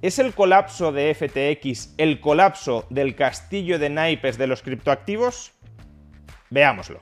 ¿Es el colapso de FTX el colapso del castillo de naipes de los criptoactivos? Veámoslo.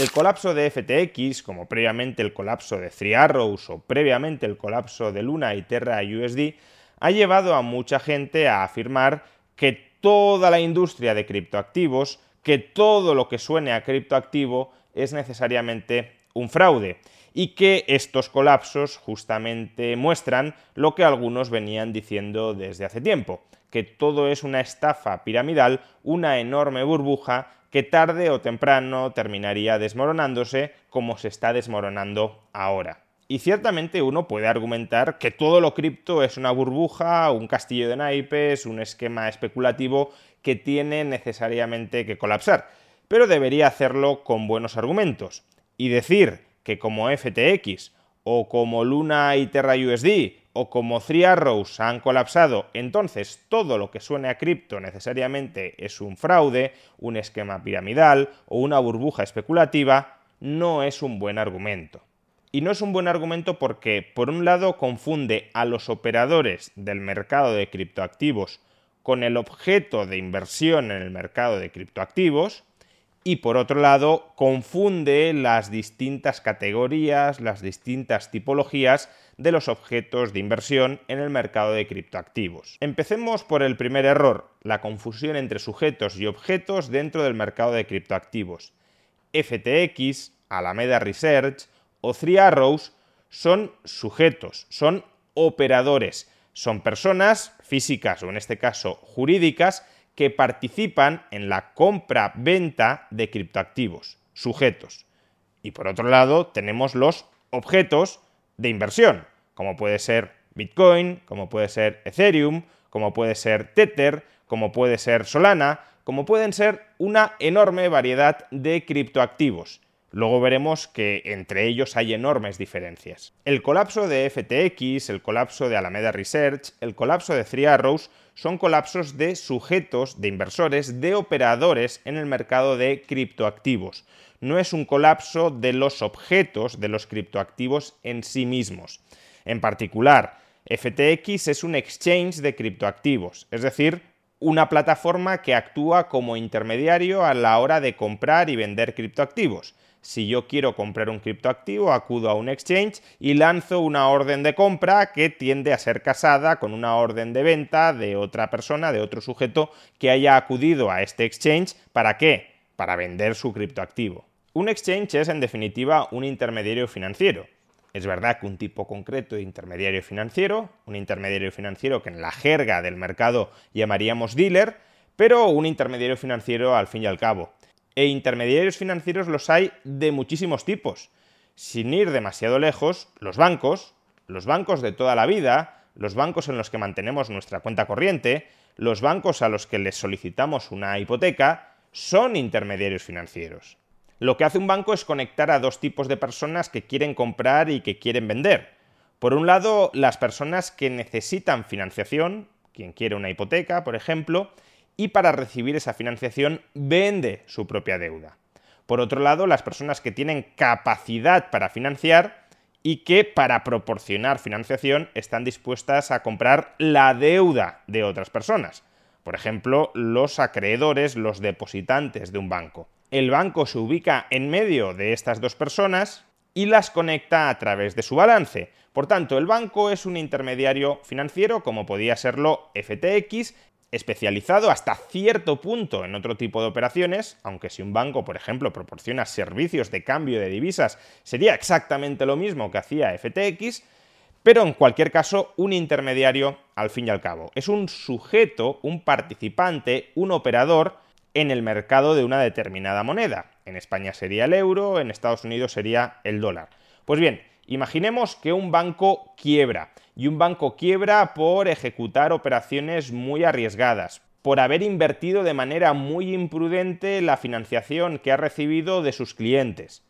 El colapso de FTX, como previamente el colapso de Three Arrows o previamente el colapso de Luna y Terra USD, ha llevado a mucha gente a afirmar que toda la industria de criptoactivos, que todo lo que suene a criptoactivo es necesariamente un fraude y que estos colapsos justamente muestran lo que algunos venían diciendo desde hace tiempo, que todo es una estafa piramidal, una enorme burbuja que tarde o temprano terminaría desmoronándose como se está desmoronando ahora. Y ciertamente uno puede argumentar que todo lo cripto es una burbuja, un castillo de naipes, un esquema especulativo que tiene necesariamente que colapsar, pero debería hacerlo con buenos argumentos. Y decir que como FTX o como Luna y Terra USD o como Three Arrows han colapsado, entonces todo lo que suene a cripto necesariamente es un fraude, un esquema piramidal o una burbuja especulativa, no es un buen argumento. Y no es un buen argumento porque, por un lado, confunde a los operadores del mercado de criptoactivos con el objeto de inversión en el mercado de criptoactivos, y por otro lado confunde las distintas categorías, las distintas tipologías de los objetos de inversión en el mercado de criptoactivos. Empecemos por el primer error, la confusión entre sujetos y objetos dentro del mercado de criptoactivos. FTX, Alameda Research o Three Arrows son sujetos, son operadores, son personas físicas o en este caso jurídicas que participan en la compra-venta de criptoactivos, sujetos. Y por otro lado, tenemos los objetos de inversión, como puede ser Bitcoin, como puede ser Ethereum, como puede ser Tether, como puede ser Solana, como pueden ser una enorme variedad de criptoactivos. Luego veremos que entre ellos hay enormes diferencias. El colapso de FTX, el colapso de Alameda Research, el colapso de Three Arrows son colapsos de sujetos, de inversores, de operadores en el mercado de criptoactivos. No es un colapso de los objetos de los criptoactivos en sí mismos. En particular, FTX es un exchange de criptoactivos, es decir, una plataforma que actúa como intermediario a la hora de comprar y vender criptoactivos. Si yo quiero comprar un criptoactivo, acudo a un exchange y lanzo una orden de compra que tiende a ser casada con una orden de venta de otra persona, de otro sujeto que haya acudido a este exchange. ¿Para qué? Para vender su criptoactivo. Un exchange es en definitiva un intermediario financiero. Es verdad que un tipo concreto de intermediario financiero, un intermediario financiero que en la jerga del mercado llamaríamos dealer, pero un intermediario financiero al fin y al cabo e intermediarios financieros los hay de muchísimos tipos. Sin ir demasiado lejos, los bancos, los bancos de toda la vida, los bancos en los que mantenemos nuestra cuenta corriente, los bancos a los que les solicitamos una hipoteca, son intermediarios financieros. Lo que hace un banco es conectar a dos tipos de personas que quieren comprar y que quieren vender. Por un lado, las personas que necesitan financiación, quien quiere una hipoteca, por ejemplo, y para recibir esa financiación vende su propia deuda. Por otro lado, las personas que tienen capacidad para financiar y que para proporcionar financiación están dispuestas a comprar la deuda de otras personas. Por ejemplo, los acreedores, los depositantes de un banco. El banco se ubica en medio de estas dos personas y las conecta a través de su balance. Por tanto, el banco es un intermediario financiero, como podía serlo FTX, especializado hasta cierto punto en otro tipo de operaciones, aunque si un banco, por ejemplo, proporciona servicios de cambio de divisas, sería exactamente lo mismo que hacía FTX, pero en cualquier caso, un intermediario al fin y al cabo. Es un sujeto, un participante, un operador en el mercado de una determinada moneda. En España sería el euro, en Estados Unidos sería el dólar. Pues bien, imaginemos que un banco quiebra, y un banco quiebra por ejecutar operaciones muy arriesgadas, por haber invertido de manera muy imprudente la financiación que ha recibido de sus clientes.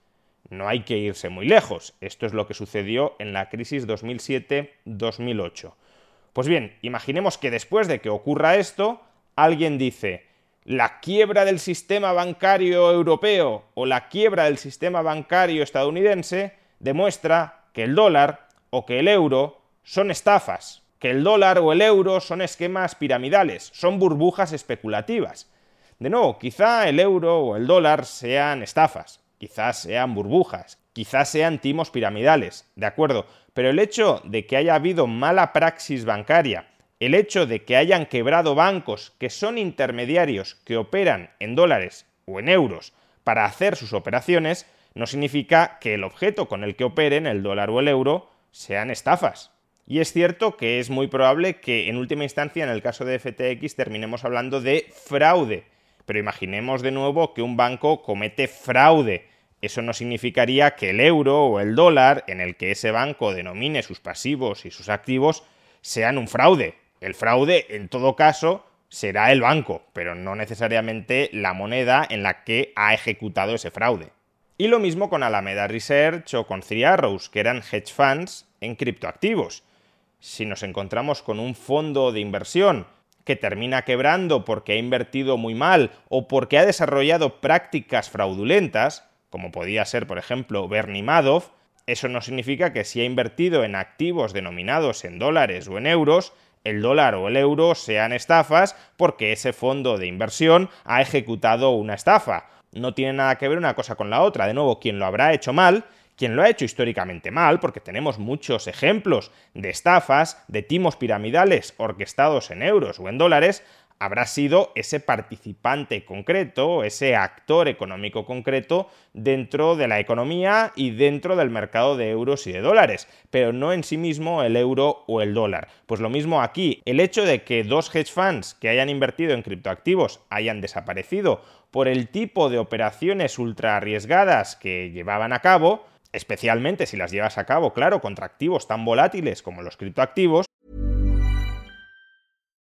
No hay que irse muy lejos, esto es lo que sucedió en la crisis 2007-2008. Pues bien, imaginemos que después de que ocurra esto, alguien dice, la quiebra del sistema bancario europeo o la quiebra del sistema bancario estadounidense demuestra que el dólar o que el euro son estafas, que el dólar o el euro son esquemas piramidales, son burbujas especulativas. De nuevo, quizá el euro o el dólar sean estafas, quizás sean burbujas, quizás sean timos piramidales, de acuerdo, pero el hecho de que haya habido mala praxis bancaria, el hecho de que hayan quebrado bancos que son intermediarios que operan en dólares o en euros para hacer sus operaciones, no significa que el objeto con el que operen, el dólar o el euro, sean estafas. Y es cierto que es muy probable que en última instancia en el caso de FTX terminemos hablando de fraude. Pero imaginemos de nuevo que un banco comete fraude. Eso no significaría que el euro o el dólar en el que ese banco denomine sus pasivos y sus activos sean un fraude. El fraude, en todo caso, será el banco, pero no necesariamente la moneda en la que ha ejecutado ese fraude. Y lo mismo con Alameda Research o con Three Arrows, que eran hedge funds en criptoactivos si nos encontramos con un fondo de inversión que termina quebrando porque ha invertido muy mal o porque ha desarrollado prácticas fraudulentas, como podía ser, por ejemplo, Bernie Madoff, eso no significa que si ha invertido en activos denominados en dólares o en euros, el dólar o el euro sean estafas porque ese fondo de inversión ha ejecutado una estafa. No tiene nada que ver una cosa con la otra. De nuevo, quien lo habrá hecho mal quien lo ha hecho históricamente mal, porque tenemos muchos ejemplos de estafas, de timos piramidales orquestados en euros o en dólares, habrá sido ese participante concreto, ese actor económico concreto dentro de la economía y dentro del mercado de euros y de dólares, pero no en sí mismo el euro o el dólar. Pues lo mismo aquí, el hecho de que dos hedge funds que hayan invertido en criptoactivos hayan desaparecido por el tipo de operaciones ultra arriesgadas que llevaban a cabo, especialmente si las llevas a cabo, claro, contra activos tan volátiles como los criptoactivos.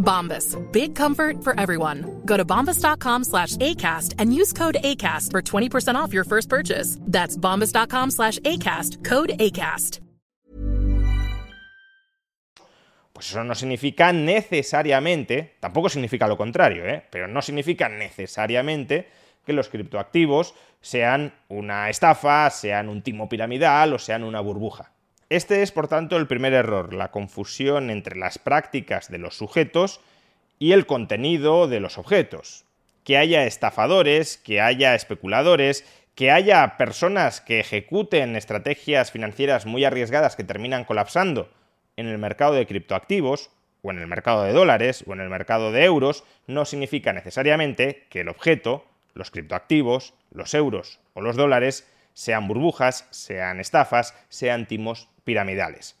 Bombas. Big comfort for everyone. Go to bombas.com slash ACAST and use code ACAST for 20% off your first purchase. That's bombas.com slash ACAST. Code ACAST. Pues eso no significa necesariamente, tampoco significa lo contrario, ¿eh? pero no significa necesariamente que los criptoactivos sean una estafa, sean un timo piramidal o sean una burbuja. Este es, por tanto, el primer error, la confusión entre las prácticas de los sujetos y el contenido de los objetos. Que haya estafadores, que haya especuladores, que haya personas que ejecuten estrategias financieras muy arriesgadas que terminan colapsando en el mercado de criptoactivos, o en el mercado de dólares, o en el mercado de euros, no significa necesariamente que el objeto, los criptoactivos, los euros o los dólares, sean burbujas, sean estafas, sean timos piramidales.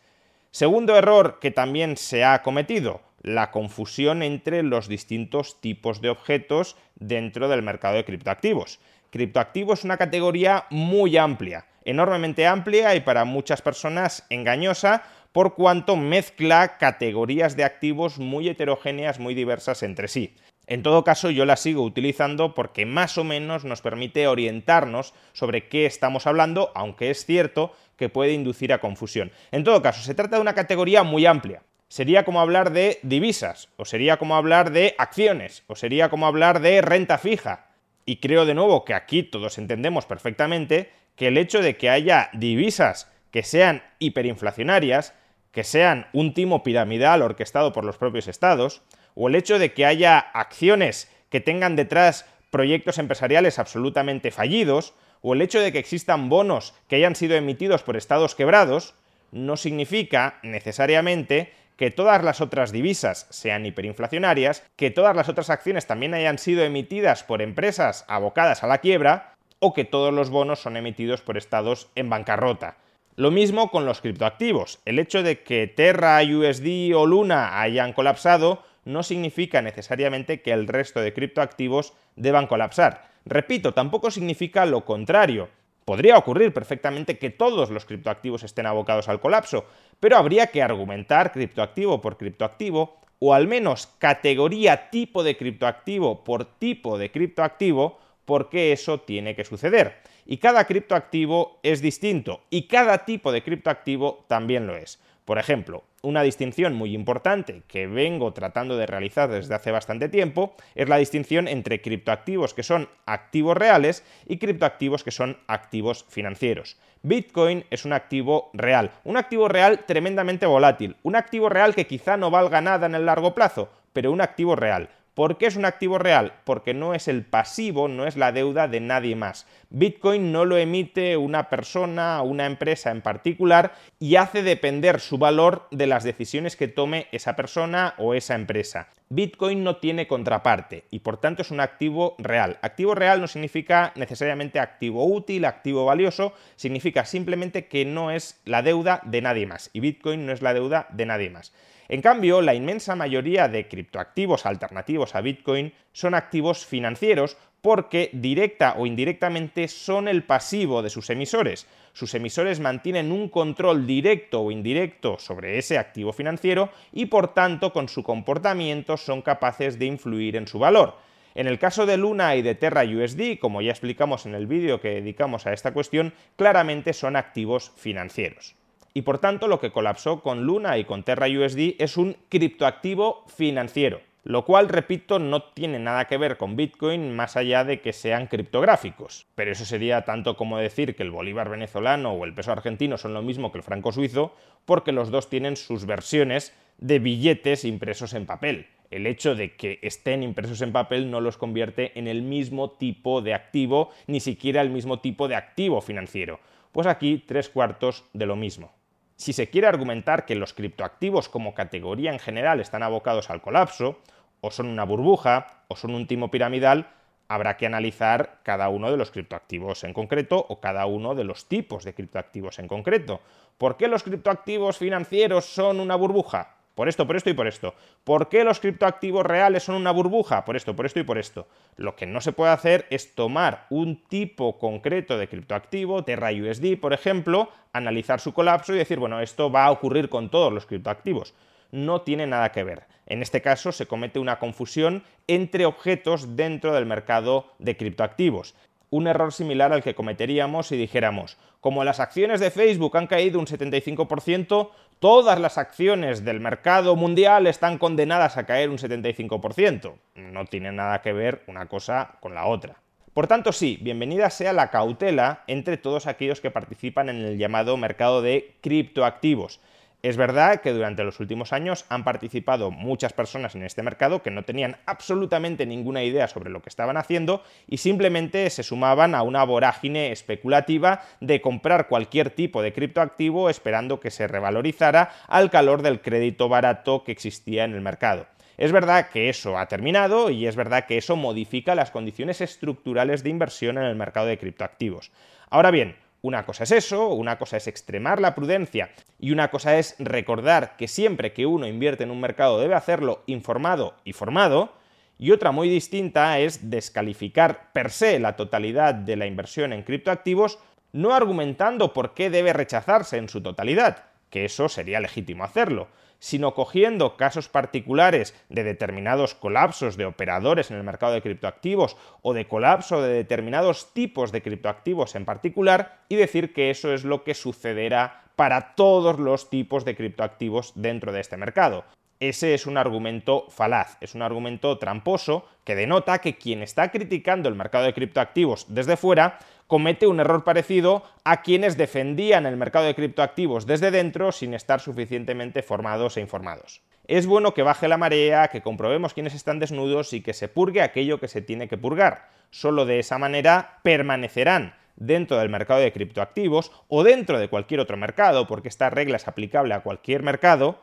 Segundo error que también se ha cometido, la confusión entre los distintos tipos de objetos dentro del mercado de criptoactivos. Criptoactivo es una categoría muy amplia, enormemente amplia y para muchas personas engañosa por cuanto mezcla categorías de activos muy heterogéneas, muy diversas entre sí. En todo caso, yo la sigo utilizando porque más o menos nos permite orientarnos sobre qué estamos hablando, aunque es cierto que puede inducir a confusión. En todo caso, se trata de una categoría muy amplia. Sería como hablar de divisas, o sería como hablar de acciones, o sería como hablar de renta fija. Y creo de nuevo que aquí todos entendemos perfectamente que el hecho de que haya divisas que sean hiperinflacionarias, que sean un timo piramidal orquestado por los propios estados, o el hecho de que haya acciones que tengan detrás proyectos empresariales absolutamente fallidos, o el hecho de que existan bonos que hayan sido emitidos por estados quebrados, no significa necesariamente que todas las otras divisas sean hiperinflacionarias, que todas las otras acciones también hayan sido emitidas por empresas abocadas a la quiebra, o que todos los bonos son emitidos por estados en bancarrota. Lo mismo con los criptoactivos. El hecho de que Terra, USD o Luna hayan colapsado no significa necesariamente que el resto de criptoactivos deban colapsar. Repito, tampoco significa lo contrario. Podría ocurrir perfectamente que todos los criptoactivos estén abocados al colapso, pero habría que argumentar criptoactivo por criptoactivo, o al menos categoría tipo de criptoactivo por tipo de criptoactivo, por qué eso tiene que suceder. Y cada criptoactivo es distinto, y cada tipo de criptoactivo también lo es. Por ejemplo, una distinción muy importante que vengo tratando de realizar desde hace bastante tiempo es la distinción entre criptoactivos que son activos reales y criptoactivos que son activos financieros. Bitcoin es un activo real, un activo real tremendamente volátil, un activo real que quizá no valga nada en el largo plazo, pero un activo real. ¿Por qué es un activo real? Porque no es el pasivo, no es la deuda de nadie más. Bitcoin no lo emite una persona, una empresa en particular y hace depender su valor de las decisiones que tome esa persona o esa empresa. Bitcoin no tiene contraparte y por tanto es un activo real. Activo real no significa necesariamente activo útil, activo valioso, significa simplemente que no es la deuda de nadie más y Bitcoin no es la deuda de nadie más. En cambio, la inmensa mayoría de criptoactivos alternativos a Bitcoin son activos financieros porque directa o indirectamente son el pasivo de sus emisores. Sus emisores mantienen un control directo o indirecto sobre ese activo financiero y por tanto con su comportamiento son capaces de influir en su valor. En el caso de Luna y de Terra USD, como ya explicamos en el vídeo que dedicamos a esta cuestión, claramente son activos financieros y por tanto lo que colapsó con Luna y con Terra USD es un criptoactivo financiero, lo cual, repito, no tiene nada que ver con Bitcoin más allá de que sean criptográficos. Pero eso sería tanto como decir que el bolívar venezolano o el peso argentino son lo mismo que el franco suizo, porque los dos tienen sus versiones de billetes impresos en papel. El hecho de que estén impresos en papel no los convierte en el mismo tipo de activo, ni siquiera el mismo tipo de activo financiero. Pues aquí tres cuartos de lo mismo. Si se quiere argumentar que los criptoactivos como categoría en general están abocados al colapso, o son una burbuja, o son un timo piramidal, habrá que analizar cada uno de los criptoactivos en concreto o cada uno de los tipos de criptoactivos en concreto. ¿Por qué los criptoactivos financieros son una burbuja? Por esto, por esto y por esto. ¿Por qué los criptoactivos reales son una burbuja? Por esto, por esto y por esto. Lo que no se puede hacer es tomar un tipo concreto de criptoactivo, Terra USD, por ejemplo, analizar su colapso y decir, bueno, esto va a ocurrir con todos los criptoactivos. No tiene nada que ver. En este caso se comete una confusión entre objetos dentro del mercado de criptoactivos un error similar al que cometeríamos si dijéramos, como las acciones de Facebook han caído un 75%, todas las acciones del mercado mundial están condenadas a caer un 75%. No tiene nada que ver una cosa con la otra. Por tanto, sí, bienvenida sea la cautela entre todos aquellos que participan en el llamado mercado de criptoactivos. Es verdad que durante los últimos años han participado muchas personas en este mercado que no tenían absolutamente ninguna idea sobre lo que estaban haciendo y simplemente se sumaban a una vorágine especulativa de comprar cualquier tipo de criptoactivo esperando que se revalorizara al calor del crédito barato que existía en el mercado. Es verdad que eso ha terminado y es verdad que eso modifica las condiciones estructurales de inversión en el mercado de criptoactivos. Ahora bien, Una cosa es eso, una cosa es extremar la prudencia y una cosa es recordar que siempre que uno invierte en un mercado debe hacerlo informado y formado, y otra muy distinta es descalificar per se la totalidad de la inversión en criptoactivos, no argumentando por qué debe rechazarse en su totalidad, que eso sería legítimo hacerlo, sino cogiendo casos particulares de determinados colapsos de operadores en el mercado de criptoactivos o de colapso de determinados tipos de criptoactivos en particular y decir que eso es lo que sucederá para todos los tipos de criptoactivos dentro de este mercado. Ese es un argumento falaz, es un argumento tramposo que denota que quien está criticando el mercado de criptoactivos desde fuera comete un error parecido a quienes defendían el mercado de criptoactivos desde dentro sin estar suficientemente formados e informados. Es bueno que baje la marea, que comprobemos quiénes están desnudos y que se purgue aquello que se tiene que purgar. Solo de esa manera permanecerán dentro del mercado de criptoactivos o dentro de cualquier otro mercado, porque esta regla es aplicable a cualquier mercado,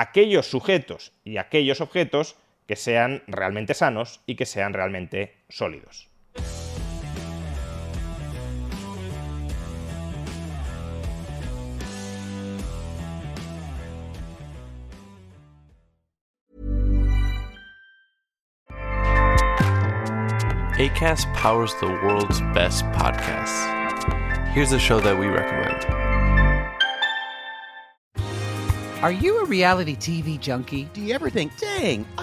aquellos sujetos y aquellos objetos que sean realmente sanos y que sean realmente sólidos. ACAST powers the world's best podcasts. Here's a show that we recommend. Are you a reality TV junkie? Do you ever think, dang,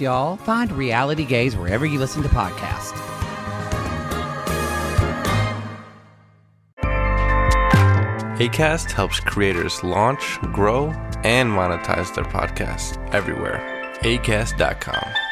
y'all. Find Reality Gaze wherever you listen to podcasts. ACAST helps creators launch, grow, and monetize their podcasts everywhere. ACAST.com.